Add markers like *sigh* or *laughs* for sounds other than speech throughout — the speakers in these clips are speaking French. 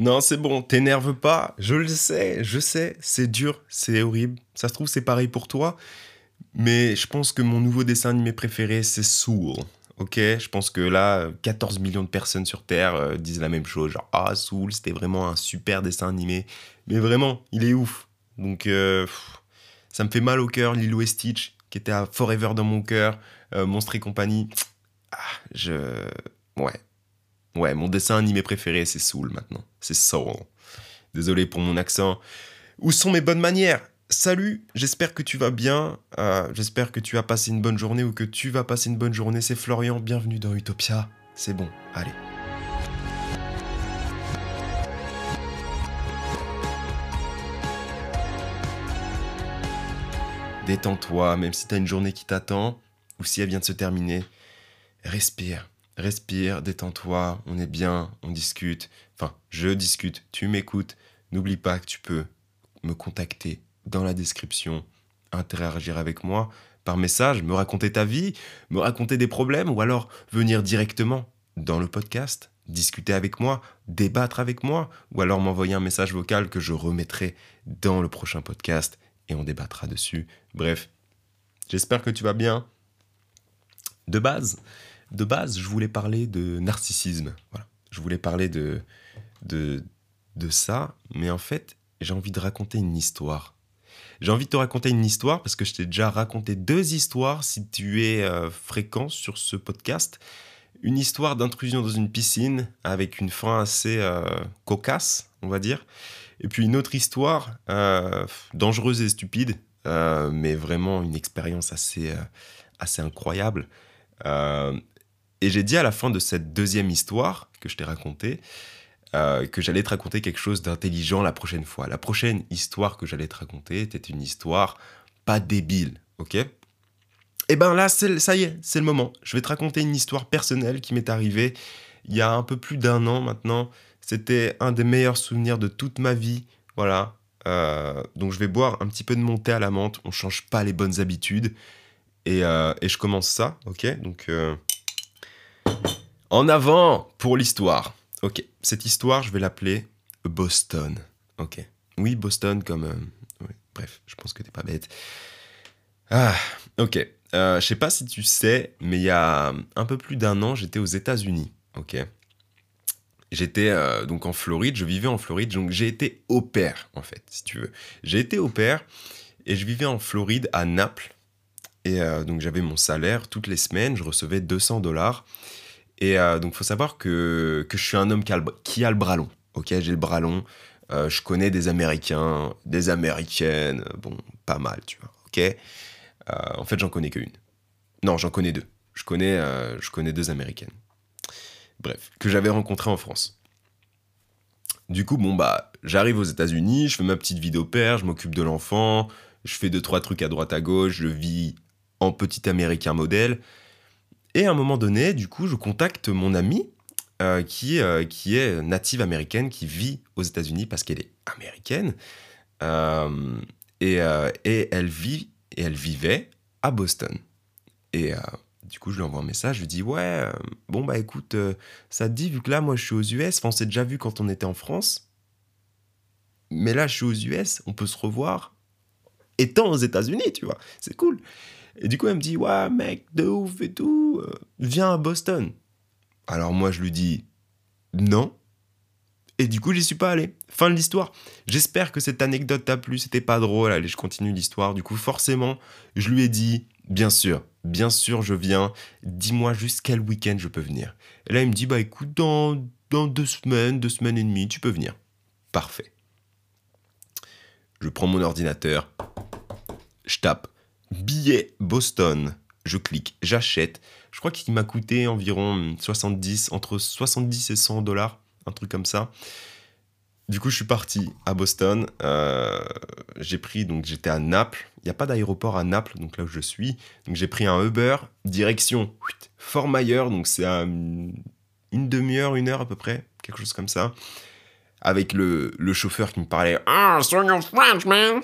Non, c'est bon, t'énerve pas. Je le sais, je sais, c'est dur, c'est horrible. Ça se trouve, c'est pareil pour toi. Mais je pense que mon nouveau dessin animé préféré, c'est Soul. Ok, je pense que là, 14 millions de personnes sur Terre euh, disent la même chose. Genre, ah, Soul, c'était vraiment un super dessin animé. Mais vraiment, il est ouf. Donc, euh, ça me fait mal au cœur, Lilo et Stitch, qui était à Forever dans mon cœur, euh, Monstre et compagnie. Ah, je. Ouais. Ouais, mon dessin animé préféré, c'est Soul maintenant. C'est Soul. Désolé pour mon accent. Où sont mes bonnes manières? Salut, j'espère que tu vas bien, euh, j'espère que tu as passé une bonne journée ou que tu vas passer une bonne journée. C'est Florian, bienvenue dans Utopia. C'est bon, allez. Détends-toi, même si tu as une journée qui t'attend ou si elle vient de se terminer. Respire, respire, détends-toi, on est bien, on discute. Enfin, je discute, tu m'écoutes. N'oublie pas que tu peux me contacter dans la description, interagir avec moi par message, me raconter ta vie, me raconter des problèmes ou alors venir directement dans le podcast, discuter avec moi, débattre avec moi ou alors m'envoyer un message vocal que je remettrai dans le prochain podcast et on débattra dessus. Bref, j'espère que tu vas bien. De base, de base, je voulais parler de narcissisme. Voilà. Je voulais parler de, de, de ça, mais en fait, j'ai envie de raconter une histoire j'ai envie de te raconter une histoire parce que je t'ai déjà raconté deux histoires si tu es euh, fréquent sur ce podcast. Une histoire d'intrusion dans une piscine avec une fin assez euh, cocasse, on va dire. Et puis une autre histoire euh, dangereuse et stupide, mais vraiment une expérience assez, assez incroyable. Et j'ai dit à la fin de cette deuxième histoire que je t'ai racontée, euh, que j'allais te raconter quelque chose d'intelligent la prochaine fois. La prochaine histoire que j'allais te raconter était une histoire pas débile, ok? Et eh ben là, ça y est, c'est le moment. Je vais te raconter une histoire personnelle qui m'est arrivée il y a un peu plus d'un an maintenant. C'était un des meilleurs souvenirs de toute ma vie. Voilà. Euh, donc je vais boire un petit peu de mon thé à la menthe. On change pas les bonnes habitudes. Et, euh, et je commence ça, ok? Donc en avant pour l'histoire. Ok, cette histoire, je vais l'appeler Boston. Ok. Oui, Boston comme... Euh, bref, je pense que t'es pas bête. Ah, ok. Euh, je sais pas si tu sais, mais il y a un peu plus d'un an, j'étais aux États-Unis. Ok. J'étais euh, donc en Floride, je vivais en Floride, donc j'ai été au père, en fait, si tu veux. J'ai été au père et je vivais en Floride, à Naples. Et donc j'avais mon salaire toutes les semaines, je recevais 200 dollars. Et euh, donc, faut savoir que, que je suis un homme qui a le, bras long. Ok, j'ai le bras long. Euh, je connais des Américains, des Américaines, bon, pas mal, tu vois. Ok? Euh, en fait, j'en connais qu'une. Non, j'en connais deux. Je connais, je connais deux Américaines. Bref, que j'avais rencontrées en France. Du coup, bon, bah, j'arrive aux États-Unis, je fais ma petite vie d'opère, je m'occupe de l'enfant, je fais deux, trois trucs à droite à gauche, je vis en petit américain modèle. Et à un moment donné, du coup, je contacte mon amie euh, qui, euh, qui est native américaine, qui vit aux États-Unis parce qu'elle est américaine. Euh, et, et, elle vit et elle vivait à Boston. Et du coup, je lui envoie un message, je lui dis Ouais, bon, bah écoute, ça te dit, vu que là, moi, je suis aux US, enfin, on s'est déjà vu quand on était en France. Mais là, je suis aux US, on peut se revoir étant aux États-Unis, tu vois. C'est cool. Et du coup, elle me dit Ouais, mec, de ouf et tout, euh, viens à Boston. Alors moi, je lui dis Non. Et du coup, j'y suis pas allé. Fin de l'histoire. J'espère que cette anecdote t'a plu. C'était pas drôle. Allez, je continue l'histoire. Du coup, forcément, je lui ai dit Bien sûr, bien sûr, je viens. Dis-moi juste quel week-end je peux venir. Et là, il me dit Bah écoute, dans, dans deux semaines, deux semaines et demie, tu peux venir. Parfait. Je prends mon ordinateur. Je tape Billet Boston. Je clique, j'achète. Je crois qu'il m'a coûté environ 70, entre 70 et 100 dollars, un truc comme ça. Du coup, je suis parti à Boston. Euh, j'ai pris, donc j'étais à Naples. Il n'y a pas d'aéroport à Naples, donc là où je suis. Donc j'ai pris un Uber, direction Fort Myers, donc c'est à une demi-heure, une heure à peu près, quelque chose comme ça avec le, chauffeur qui me parlait Ah, so you're French, man.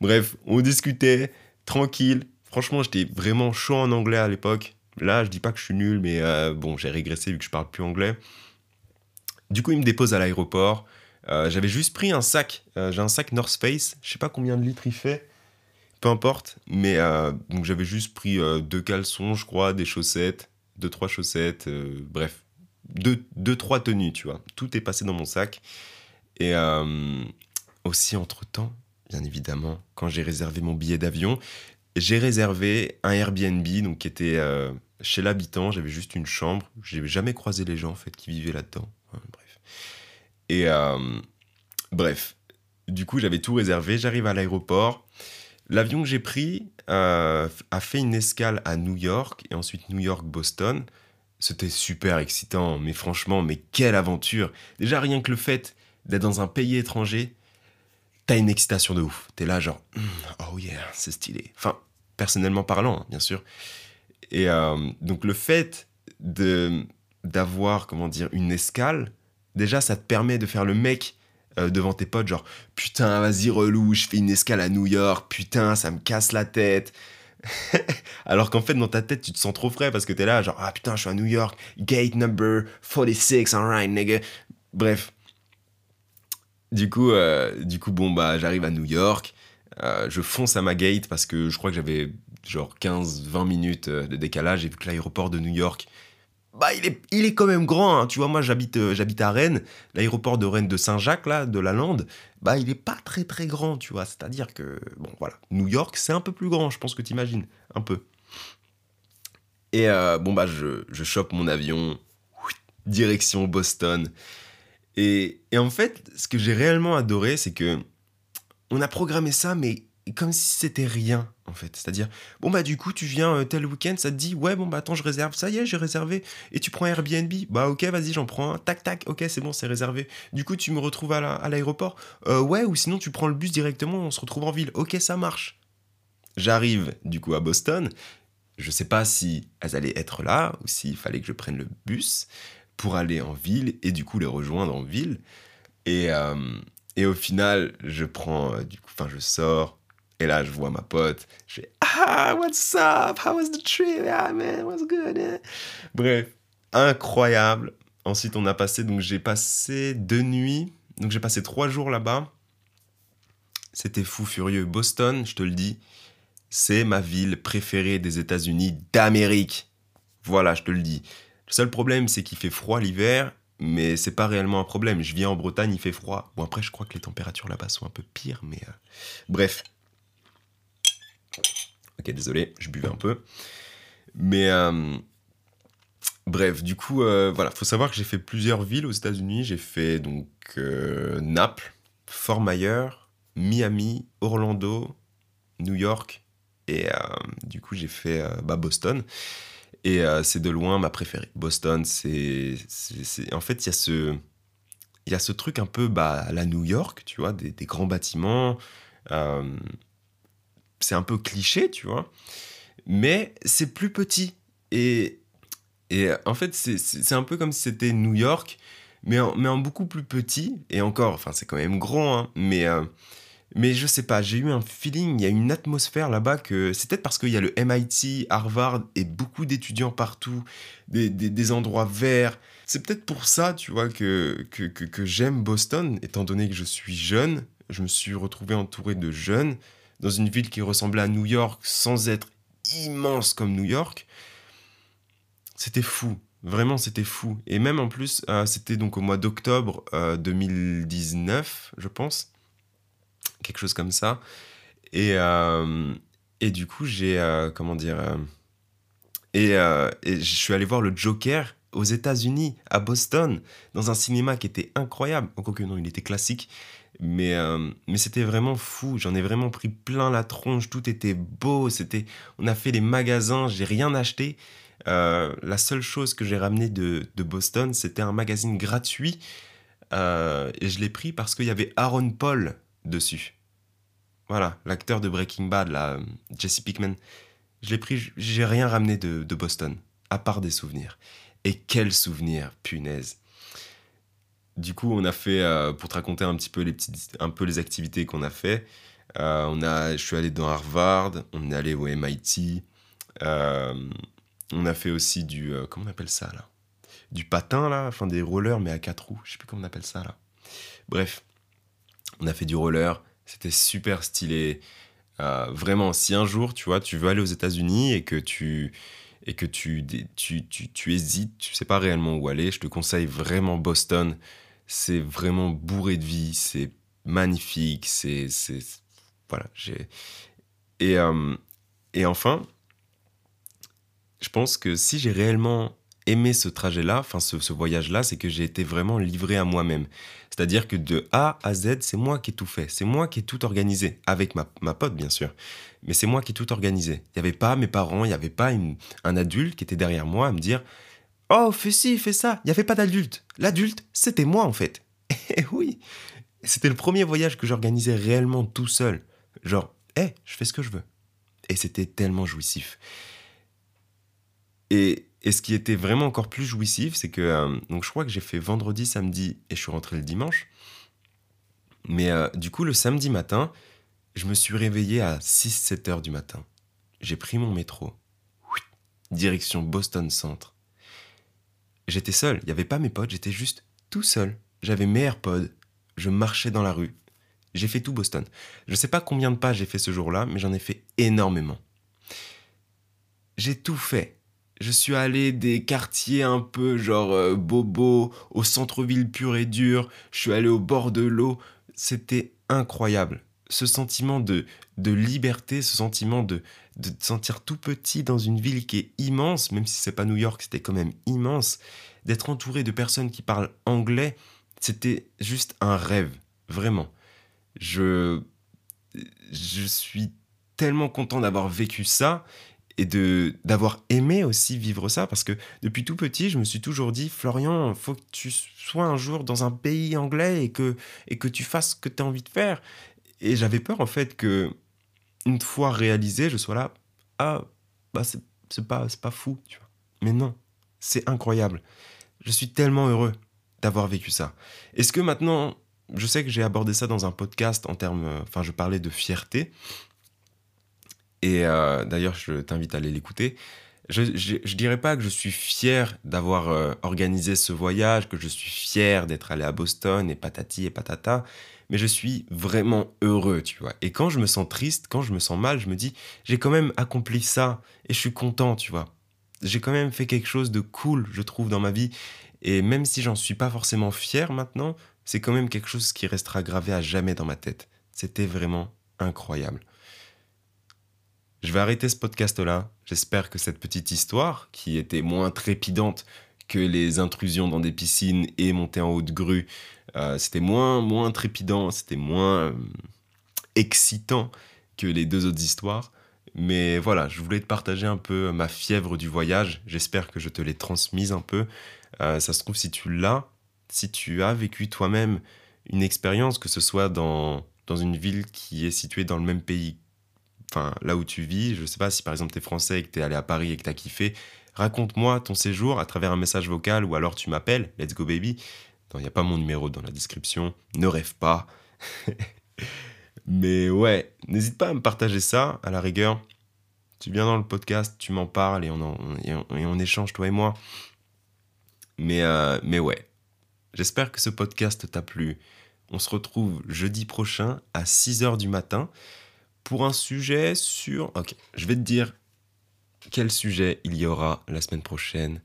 Bref, on discutait, tranquille. Franchement, j'étais vraiment chaud en anglais à l'époque. Là, je dis pas que je suis nul, mais euh, bon, j'ai régressé vu que je parle plus anglais. Du coup, il me dépose à l'aéroport. Euh, j'avais juste pris un sac. Euh, j'ai un sac North Face. Je sais pas combien de litres il fait. Peu importe. Mais donc j'avais juste pris deux caleçons, je crois, des chaussettes, deux, trois chaussettes. bref, deux, deux, trois tenues, tu vois. Tout est passé dans mon sac. Et aussi, entre-temps, bien évidemment, quand j'ai réservé mon billet d'avion, j'ai réservé un Airbnb donc qui était euh, chez l'habitant. J'avais juste une chambre. J'ai jamais croisé les gens en fait qui vivaient là-dedans. bref. Et euh, bref, du coup j'avais tout réservé. J'arrive à l'aéroport. L'avion que j'ai pris euh, a fait une escale à New York et ensuite New York-Boston. C'était super excitant, mais franchement, mais quelle aventure Déjà rien que le fait d'être dans un pays étranger, t'as une excitation de ouf. T'es là genre, hmm, oh yeah, c'est stylé. Enfin, personnellement parlant, hein, bien sûr. Et euh, donc le fait de d'avoir, comment dire, une escale, déjà ça te permet de faire le mec euh, devant tes potes, genre, putain, vas-y relou, je fais une escale à New York, putain, ça me casse la tête. *laughs* Alors qu'en fait, dans ta tête, tu te sens trop frais parce que t'es là, genre, ah putain, je suis à New York, gate number 46, alright, nigga. Bref, du coup, euh, du coup, bon, bah, j'arrive à New York. Euh, je fonce à ma gate parce que je crois que j'avais genre 15-20 minutes euh, de décalage. Et vu que l'aéroport de New York, bah, il est, il est quand même grand. Hein. Tu vois, moi, j'habite, j'habite à Rennes. L'aéroport de Rennes de Saint-Jacques, là, de la Lande, bah, il est pas très très grand, tu vois. C'est-à-dire que, bon, voilà. New York, c'est un peu plus grand, je pense que tu imagines. Un peu. Et bon, bah, je, je chope mon avion. Direction Boston. Et, en fait, ce que j'ai réellement adoré, c'est que on a programmé ça, mais comme si c'était rien, en fait. C'est-à-dire, bon, bah, du coup, tu viens euh, tel week-end, ça te dit, ouais, bon, bah, attends, je réserve. Ça y est, j'ai réservé. Et tu prends Airbnb. Bah, ok, vas-y, j'en prends un. Tac, tac, ok, c'est bon, c'est réservé. Du coup, tu me retrouves à l'aéroport. Euh, ouais, ou sinon, tu prends le bus directement, on se retrouve en ville. Ok, ça marche. J'arrive, du coup, à Boston. Je sais pas si elles allaient être là ou s'il fallait que je prenne le bus pour aller en ville et du coup les rejoindre en ville. Et, euh, et au final, je prends, du coup, enfin, je sors. Et là, je vois ma pote. Je fais Ah, what's up? How was the trip? Ah, man, what's good? Eh? Bref, incroyable. Ensuite, on a passé, donc j'ai passé deux nuits. Donc j'ai passé trois jours là-bas. C'était fou furieux. Boston, je te le dis, c'est ma ville préférée des États-Unis d'Amérique. Voilà, je te le dis. Le seul problème, c'est qu'il fait froid l'hiver, mais c'est pas réellement un problème. Je viens en Bretagne, il fait froid. Bon, après, je crois que les températures là-bas sont un peu pires, mais. Euh, bref. Ok, désolé, je buvais un peu. Mais. Euh, bref, du coup, euh, voilà, faut savoir que j'ai fait plusieurs villes aux États-Unis. J'ai fait donc Naples, Fort Myers, Miami, Orlando, New York, et du coup, j'ai fait bah, Boston. Et euh, c'est de loin ma préférée. Boston, c'est. En fait, il y, a ce, y a ce truc un peu bah, à la New York, tu vois, des, grands bâtiments. C'est un peu cliché, tu vois. Mais c'est plus petit. Et, et en fait, c'est un peu comme si c'était New York, mais en, mais en beaucoup plus petit. Et encore, enfin, c'est quand même grand, hein, mais. Euh, mais je sais pas, j'ai eu un feeling, il y a une atmosphère là-bas que c'est peut-être parce qu'il y a le MIT, Harvard et beaucoup d'étudiants partout, des, des, endroits verts. C'est peut-être pour ça, tu vois, que, que, que, j'aime Boston, étant donné que je suis jeune. Je me suis retrouvé entouré de jeunes dans une ville qui ressemblait à New York sans être immense comme New York. C'était fou. Vraiment, c'était fou. Et même en plus, euh, c'était donc au mois d'octobre 2019, euh, je pense quelque chose comme ça. Et, euh, et du coup, j'ai, comment dire, et, et, je suis allé voir le Joker aux États-Unis, à Boston, dans un cinéma qui était incroyable. Encore que non, il était classique. Mais, mais c'était vraiment fou. J'en ai vraiment pris plein la tronche. Tout était beau. C'était, on a fait les magasins. J'ai rien acheté. la seule chose que j'ai ramené de, de Boston, c'était un magazine gratuit. et je l'ai pris parce qu'il y avait Aaron Paul dessus. Voilà, l'acteur de Breaking Bad, Jesse Pickman. Je l'ai pris, j'ai rien ramené de, Boston, à part des souvenirs. Et quels souvenirs, punaise. Du coup, on a fait, euh, pour te raconter un petit peu les, petites, un peu les activités qu'on a fait, euh, on a, je suis allé dans Harvard, on est allé au MIT, euh, on a fait aussi du, comment on appelle ça là? Du patin, là, enfin des rollers, mais à quatre roues. Je sais plus comment on appelle ça, là. Bref, on a fait du roller. C'était super stylé. Vraiment, si un jour, tu vois, tu veux aller aux États-Unis et que tu et que tu, tu, tu, tu, hésites, tu sais pas réellement où aller, je te conseille vraiment Boston. C'est vraiment bourré de vie, c'est magnifique, c'est. Voilà, j'ai. Et, euh, et enfin, je pense que si j'ai réellement aimé ce trajet-là, enfin ce, voyage-là, c'est que j'ai été vraiment livré à moi-même. C'est-à-dire que de A à Z, c'est moi qui ai tout fait, c'est moi qui ai tout organisé, avec ma, ma pote bien sûr, mais c'est moi qui ai tout organisé. Il n'y avait pas mes parents, il n'y avait pas un adulte qui était derrière moi à me dire Oh, fais ci, fais ça. Il n'y avait pas d'adulte. L'adulte, c'était moi en fait. *laughs* Et oui, c'était le premier voyage que j'organisais réellement tout seul. Genre, hé, je fais ce que je veux. Et c'était tellement jouissif. Et, ce qui était vraiment encore plus jouissif, c'est que euh, donc je crois que j'ai fait vendredi, samedi et je suis rentré le dimanche. Mais euh, du coup, le samedi matin, je me suis réveillé à 6-7 heures du matin. J'ai pris mon métro. Direction Boston Centre. J'étais seul, il n'y avait pas mes potes, j'étais juste tout seul. J'avais mes AirPods, je marchais dans la rue. J'ai fait tout Boston. Je ne sais pas combien de pas j'ai fait ce jour-là, mais j'en ai fait énormément. J'ai tout fait je suis allé des quartiers un peu genre euh, bobo, au centre-ville pur et dur, je suis allé au bord de l'eau. C'était incroyable. Ce sentiment de, de liberté, ce sentiment de, de sentir tout petit dans une ville qui est immense, même si c'est pas New York, c'était quand même immense, d'être entouré de personnes qui parlent anglais, c'était juste un rêve, vraiment. Je, je suis tellement content d'avoir vécu ça et de d'avoir aimé aussi vivre ça parce que depuis tout petit je me suis toujours dit Florian faut que tu sois un jour dans un pays anglais et que et que tu fasses ce que tu as envie de faire. Et j'avais peur en fait que une fois réalisé je sois là ah bah c'est pas c'est pas fou tu vois. Mais non c'est incroyable. Je suis tellement heureux d'avoir vécu ça. Est-ce que maintenant je sais que j'ai abordé ça dans un podcast en termes enfin je parlais de fierté et euh, d'ailleurs, je t'invite à aller l'écouter. Je, je, dirais pas que je suis fier d'avoir euh, organisé ce voyage, que je suis fier d'être allé à Boston et patati et patata, mais je suis vraiment heureux, tu vois. Et quand je me sens triste, quand je me sens mal, je me dis, j'ai quand même accompli ça et je suis content, tu vois. J'ai quand même fait quelque chose de cool, je trouve, dans ma vie. Et même si j'en suis pas forcément fier maintenant, c'est quand même quelque chose qui restera gravé à jamais dans ma tête. C'était vraiment incroyable. Je vais arrêter ce podcast-là. J'espère que cette petite histoire, qui était moins trépidante que les intrusions dans des piscines et monter en haut de grue, euh, c'était moins, moins trépidant, c'était moins euh, excitant que les deux autres histoires. Mais voilà, je voulais te partager un peu ma fièvre du voyage. J'espère que je te l'ai transmise un peu. Euh, ça se trouve, si tu l'as, si tu as vécu toi-même une expérience, que ce soit dans, dans une ville qui est située dans le même pays enfin là où tu vis, je sais pas si par exemple tu es français et que tu es allé à Paris et que tu as kiffé, raconte-moi ton séjour à travers un message vocal ou alors tu m'appelles, let's go baby. Il n'y a pas mon numéro dans la description, ne rêve pas. *laughs* Mais ouais, n'hésite pas à me partager ça, à la rigueur. Tu viens dans le podcast, tu m'en parles et on, et, on, échange, toi et moi. Mais, euh, mais ouais, j'espère que ce podcast t'a plu. On se retrouve jeudi prochain à 6h du matin pour un sujet sur... Ok, je vais te dire quel sujet il y aura la semaine prochaine.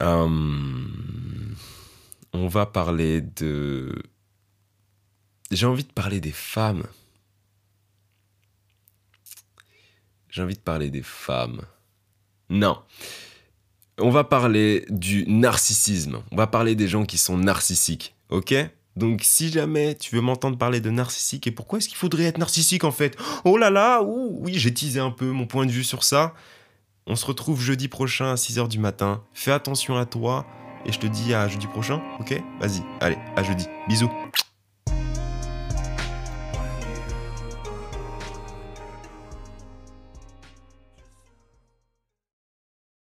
Hum, on va parler de... J'ai envie de parler des femmes. J'ai envie de parler des femmes. Non. On va parler du narcissisme. On va parler des gens qui sont narcissiques. Ok? Donc si jamais tu veux m'entendre parler de narcissique et pourquoi est-ce qu'il faudrait être narcissique en fait? Oh là là, oui, j'ai teasé un peu mon point de vue sur ça. On se retrouve jeudi prochain à 6h du matin. Fais attention à toi et je te dis à jeudi prochain, ok? Vas-y, allez, à jeudi. Bisous.